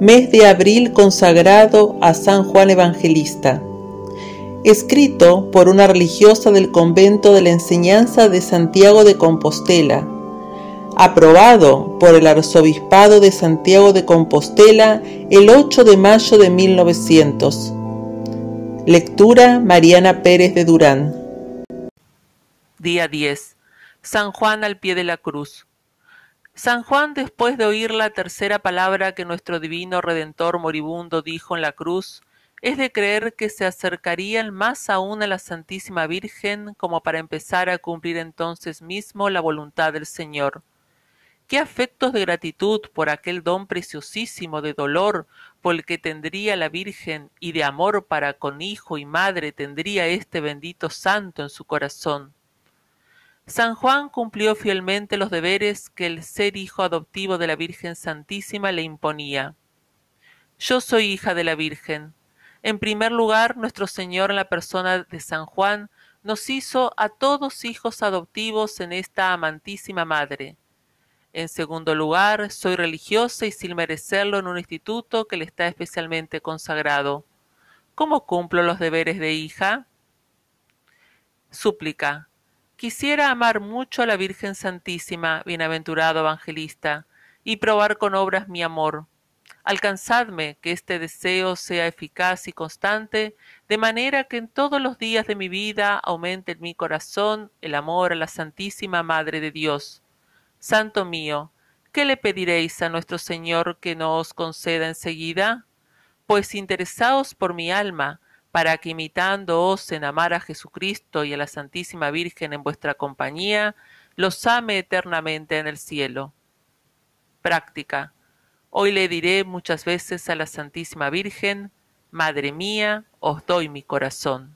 mes de abril consagrado a San Juan Evangelista. Escrito por una religiosa del convento de la enseñanza de Santiago de Compostela. Aprobado por el Arzobispado de Santiago de Compostela el 8 de mayo de 1900. Lectura Mariana Pérez de Durán. Día 10. San Juan al pie de la cruz. San Juan, después de oír la tercera palabra que nuestro divino Redentor moribundo dijo en la cruz, es de creer que se acercarían más aún a la Santísima Virgen como para empezar a cumplir entonces mismo la voluntad del Señor. Qué afectos de gratitud por aquel don preciosísimo de dolor por el que tendría la Virgen y de amor para con hijo y madre tendría este bendito santo en su corazón. San Juan cumplió fielmente los deberes que el ser hijo adoptivo de la Virgen Santísima le imponía. Yo soy hija de la Virgen. En primer lugar, nuestro Señor en la persona de San Juan nos hizo a todos hijos adoptivos en esta amantísima madre. En segundo lugar, soy religiosa y sin merecerlo en un instituto que le está especialmente consagrado. ¿Cómo cumplo los deberes de hija? Súplica. Quisiera amar mucho a la Virgen Santísima, bienaventurado evangelista, y probar con obras mi amor. Alcanzadme que este deseo sea eficaz y constante, de manera que en todos los días de mi vida aumente en mi corazón el amor a la Santísima Madre de Dios. Santo mío, ¿qué le pediréis a nuestro Señor que no os conceda enseguida? Pues interesaos por mi alma, para que imitándoos en amar a Jesucristo y a la Santísima Virgen en vuestra compañía, los ame eternamente en el cielo. Práctica. Hoy le diré muchas veces a la Santísima Virgen, Madre mía, os doy mi corazón.